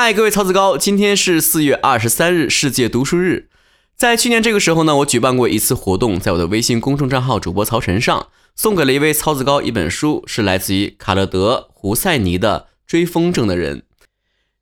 嗨，各位曹子高，今天是四月二十三日，世界读书日。在去年这个时候呢，我举办过一次活动，在我的微信公众账号主播曹晨上，送给了一位曹子高一本书，是来自于卡勒德·胡塞尼的《追风筝的人》。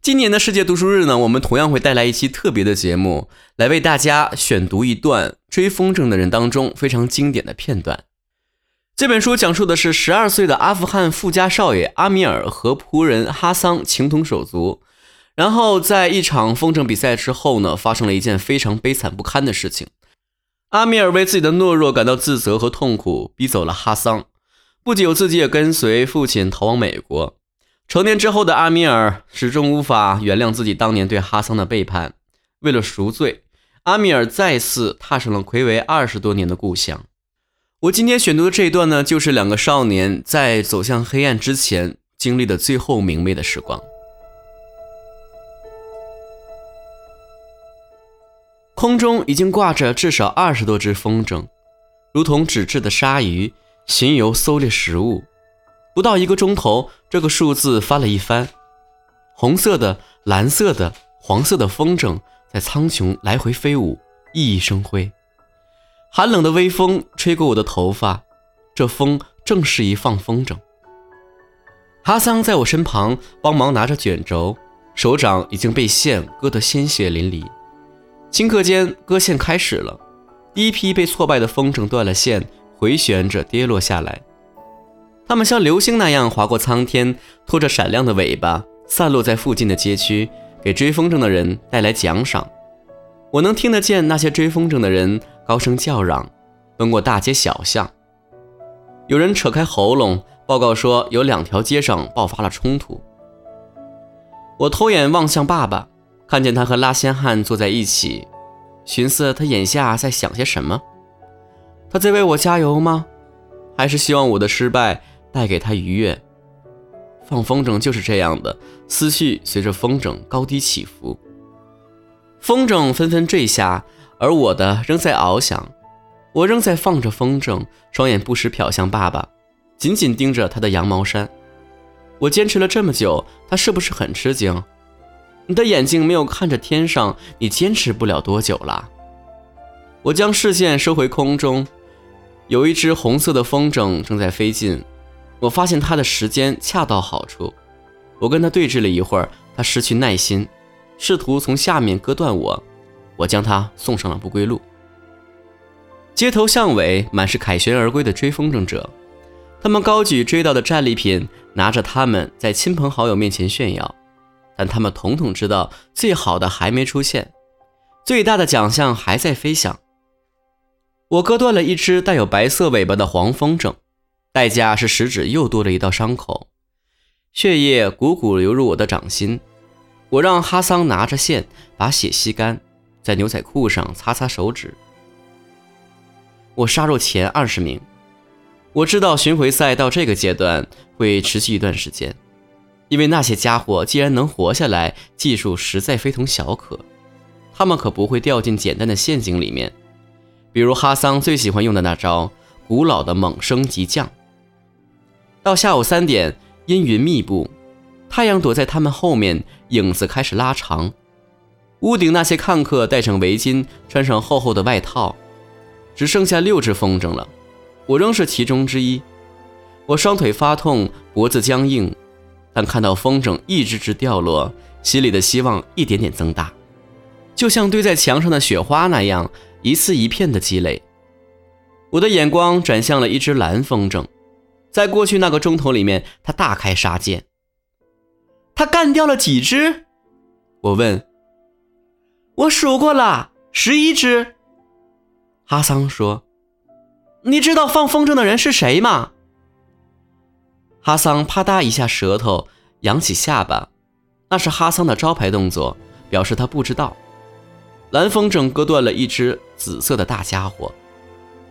今年的世界读书日呢，我们同样会带来一期特别的节目，来为大家选读一段《追风筝的人》当中非常经典的片段。这本书讲述的是十二岁的阿富汗富家少爷阿米尔和仆人哈桑情同手足。然后在一场风筝比赛之后呢，发生了一件非常悲惨不堪的事情。阿米尔为自己的懦弱感到自责和痛苦，逼走了哈桑。不久，自己也跟随父亲逃往美国。成年之后的阿米尔始终无法原谅自己当年对哈桑的背叛。为了赎罪，阿米尔再次踏上了魁违二十多年的故乡。我今天选读的这一段呢，就是两个少年在走向黑暗之前经历的最后明媚的时光。空中已经挂着至少二十多只风筝，如同纸质的鲨鱼巡游搜猎食物。不到一个钟头，这个数字翻了一番。红色的、蓝色的、黄色的风筝在苍穹来回飞舞，熠熠生辉。寒冷的微风吹过我的头发，这风正适宜放风筝。哈桑在我身旁帮忙拿着卷轴，手掌已经被线割得鲜血淋漓。顷刻间，割线开始了。第一批被挫败的风筝断了线，回旋着跌落下来。它们像流星那样划过苍天，拖着闪亮的尾巴，散落在附近的街区，给追风筝的人带来奖赏。我能听得见那些追风筝的人高声叫嚷，奔过大街小巷。有人扯开喉咙报告说，有两条街上爆发了冲突。我偷眼望向爸爸。看见他和拉仙汉坐在一起，寻思他眼下在想些什么？他在为我加油吗？还是希望我的失败带给他愉悦？放风筝就是这样的，思绪随着风筝高低起伏。风筝纷纷坠下，而我的仍在翱翔。我仍在放着风筝，双眼不时瞟向爸爸，紧紧盯着他的羊毛衫。我坚持了这么久，他是不是很吃惊？你的眼睛没有看着天上，你坚持不了多久了。我将视线收回空中，有一只红色的风筝正在飞进。我发现它的时间恰到好处。我跟它对峙了一会儿，它失去耐心，试图从下面割断我。我将它送上了不归路。街头巷尾满是凯旋而归的追风筝者，他们高举追到的战利品，拿着它们在亲朋好友面前炫耀。但他们统统知道，最好的还没出现，最大的奖项还在飞翔。我割断了一只带有白色尾巴的黄风筝，代价是食指又多了一道伤口，血液汩汩流入我的掌心。我让哈桑拿着线把血吸干，在牛仔裤上擦擦手指。我杀入前二十名，我知道巡回赛到这个阶段会持续一段时间。因为那些家伙既然能活下来，技术实在非同小可，他们可不会掉进简单的陷阱里面。比如哈桑最喜欢用的那招——古老的猛升急降。到下午三点，阴云密布，太阳躲在他们后面，影子开始拉长。屋顶那些看客戴上围巾，穿上厚厚的外套，只剩下六只风筝了，我仍是其中之一。我双腿发痛，脖子僵硬。但看到风筝一只只掉落，心里的希望一点点增大，就像堆在墙上的雪花那样，一次一片的积累。我的眼光转向了一只蓝风筝，在过去那个钟头里面，它大开杀戒。他干掉了几只？我问。我数过了，十一只。哈桑说：“你知道放风筝的人是谁吗？”哈桑啪嗒一下舌头，扬起下巴，那是哈桑的招牌动作，表示他不知道。蓝风筝割断了一只紫色的大家伙，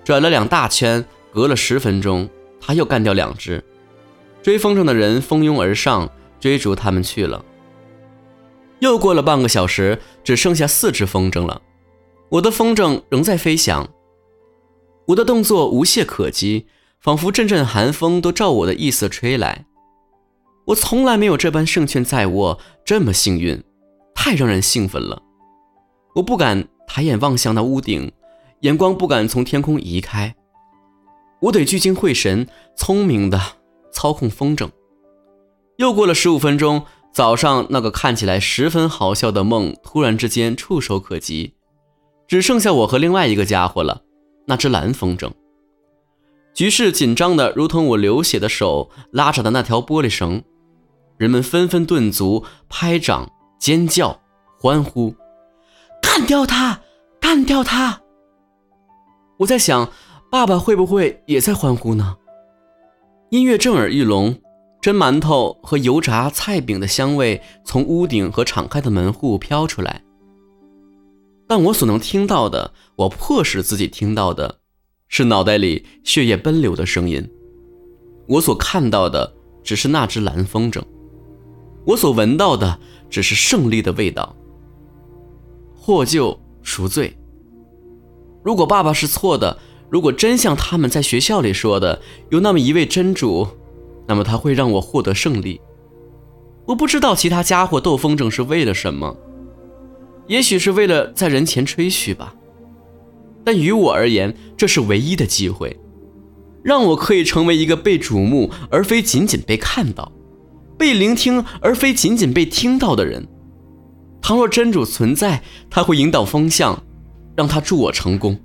转了两大圈，隔了十分钟，他又干掉两只。追风筝的人蜂拥而上，追逐他们去了。又过了半个小时，只剩下四只风筝了，我的风筝仍在飞翔，我的动作无懈可击。仿佛阵阵寒风都照我的意思吹来，我从来没有这般胜券在握，这么幸运，太让人兴奋了。我不敢抬眼望向那屋顶，眼光不敢从天空移开。我得聚精会神，聪明的操控风筝。又过了十五分钟，早上那个看起来十分好笑的梦突然之间触手可及，只剩下我和另外一个家伙了，那只蓝风筝。局势紧张的如同我流血的手拉着的那条玻璃绳，人们纷纷顿足，拍掌、尖叫、欢呼：“干掉他！干掉他！”我在想，爸爸会不会也在欢呼呢？音乐震耳欲聋，蒸馒头和油炸菜饼的香味从屋顶和敞开的门户飘出来，但我所能听到的，我迫使自己听到的。是脑袋里血液奔流的声音，我所看到的只是那只蓝风筝，我所闻到的只是胜利的味道。获救赎罪。如果爸爸是错的，如果真像他们在学校里说的有那么一位真主，那么他会让我获得胜利。我不知道其他家伙斗风筝是为了什么，也许是为了在人前吹嘘吧。但于我而言，这是唯一的机会，让我可以成为一个被瞩目而非仅仅被看到，被聆听而非仅仅被听到的人。倘若真主存在，他会引导风向，让他助我成功。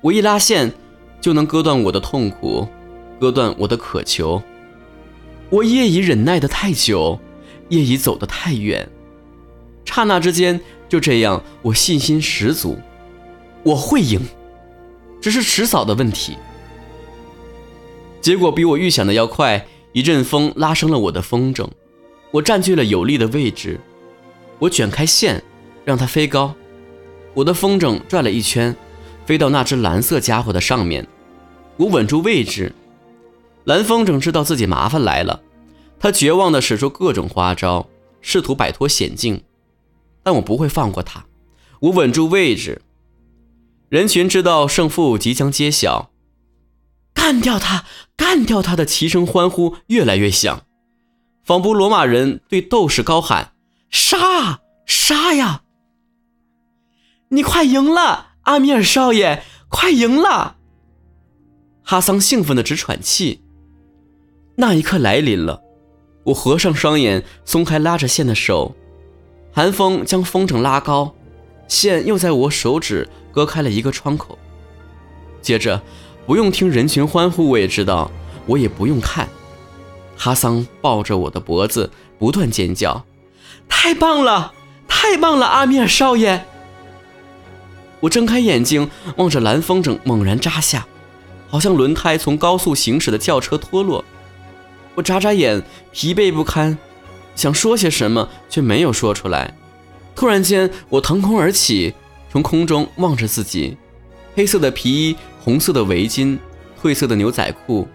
我一拉线，就能割断我的痛苦，割断我的渴求。我业已忍耐的太久，业已走得太远，刹那之间，就这样，我信心十足。我会赢，只是迟早的问题。结果比我预想的要快，一阵风拉升了我的风筝，我占据了有利的位置，我卷开线，让它飞高，我的风筝转了一圈，飞到那只蓝色家伙的上面，我稳住位置。蓝风筝知道自己麻烦来了，他绝望地使出各种花招，试图摆脱险境，但我不会放过他，我稳住位置。人群知道胜负即将揭晓，干掉他，干掉他的齐声欢呼越来越响，仿佛罗马人对斗士高喊：“杀，杀呀！”你快赢了，阿米尔少爷，快赢了！哈桑兴奋的直喘气。那一刻来临了，我合上双眼，松开拉着线的手，寒风将风筝拉高，线又在我手指。割开了一个窗口，接着不用听人群欢呼，我也知道，我也不用看。哈桑抱着我的脖子，不断尖叫：“太棒了，太棒了，阿米尔少爷！”我睁开眼睛，望着蓝风筝猛然扎下，好像轮胎从高速行驶的轿车脱落。我眨眨眼，疲惫不堪，想说些什么，却没有说出来。突然间，我腾空而起。从空中望着自己，黑色的皮衣，红色的围巾，褪色的牛仔裤，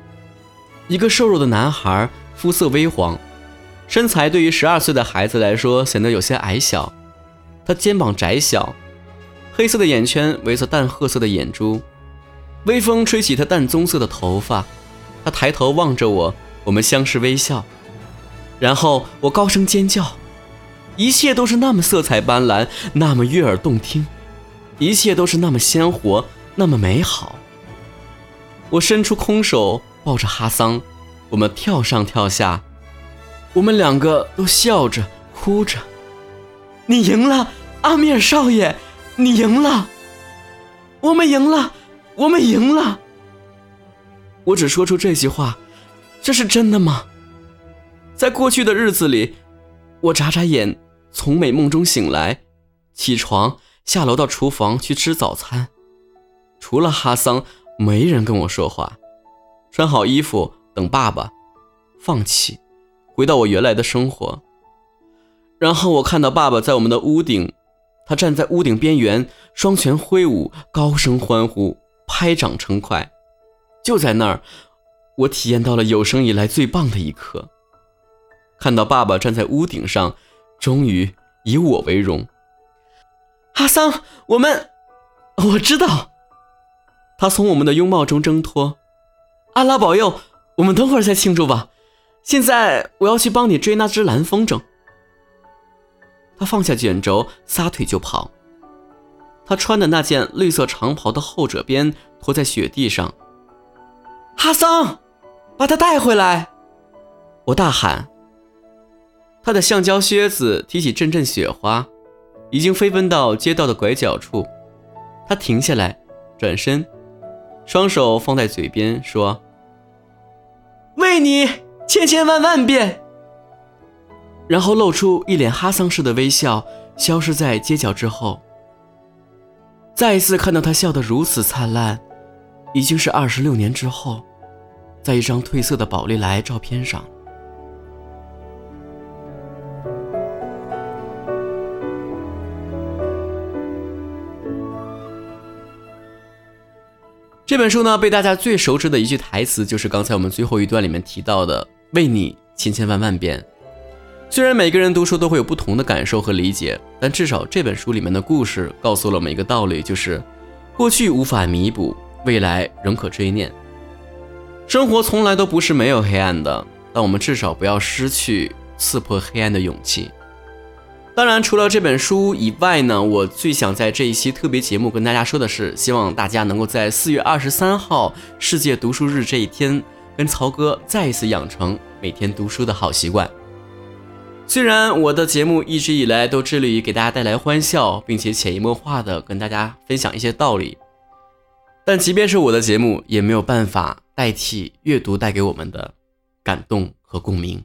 一个瘦弱的男孩，肤色微黄，身材对于十二岁的孩子来说显得有些矮小。他肩膀窄小，黑色的眼圈围着淡褐色的眼珠，微风吹起他淡棕色的头发。他抬头望着我，我们相视微笑，然后我高声尖叫，一切都是那么色彩斑斓，那么悦耳动听。一切都是那么鲜活，那么美好。我伸出空手抱着哈桑，我们跳上跳下，我们两个都笑着哭着。你赢了，阿米尔少爷，你赢了，我们赢了，我们赢了。我只说出这句话，这是真的吗？在过去的日子里，我眨眨眼，从美梦中醒来，起床。下楼到厨房去吃早餐，除了哈桑，没人跟我说话。穿好衣服等爸爸，放弃，回到我原来的生活。然后我看到爸爸在我们的屋顶，他站在屋顶边缘，双拳挥舞，高声欢呼，拍掌称快。就在那儿，我体验到了有生以来最棒的一刻。看到爸爸站在屋顶上，终于以我为荣。哈桑，我们，我知道。他从我们的拥抱中挣脱。阿拉保佑，我们等会儿再庆祝吧。现在我要去帮你追那只蓝风筝。他放下卷轴，撒腿就跑。他穿的那件绿色长袍的后褶边拖在雪地上。哈桑，把他带回来！我大喊。他的橡胶靴子踢起阵阵雪花，已经飞奔到街道的拐角处。他停下来，转身，双手放在嘴边，说：“为你千千万万遍。”然后露出一脸哈桑式的微笑，消失在街角之后。再一次看到他笑得如此灿烂，已经是二十六年之后，在一张褪色的宝丽来照片上。这本书呢，被大家最熟知的一句台词，就是刚才我们最后一段里面提到的“为你千千万万遍”。虽然每个人读书都会有不同的感受和理解，但至少这本书里面的故事告诉了我们一个道理，就是过去无法弥补，未来仍可追念。生活从来都不是没有黑暗的，但我们至少不要失去刺破黑暗的勇气。当然，除了这本书以外呢，我最想在这一期特别节目跟大家说的是，希望大家能够在四月二十三号世界读书日这一天，跟曹哥再一次养成每天读书的好习惯。虽然我的节目一直以来都致力于给大家带来欢笑，并且潜移默化的跟大家分享一些道理，但即便是我的节目，也没有办法代替阅读带给我们的感动和共鸣。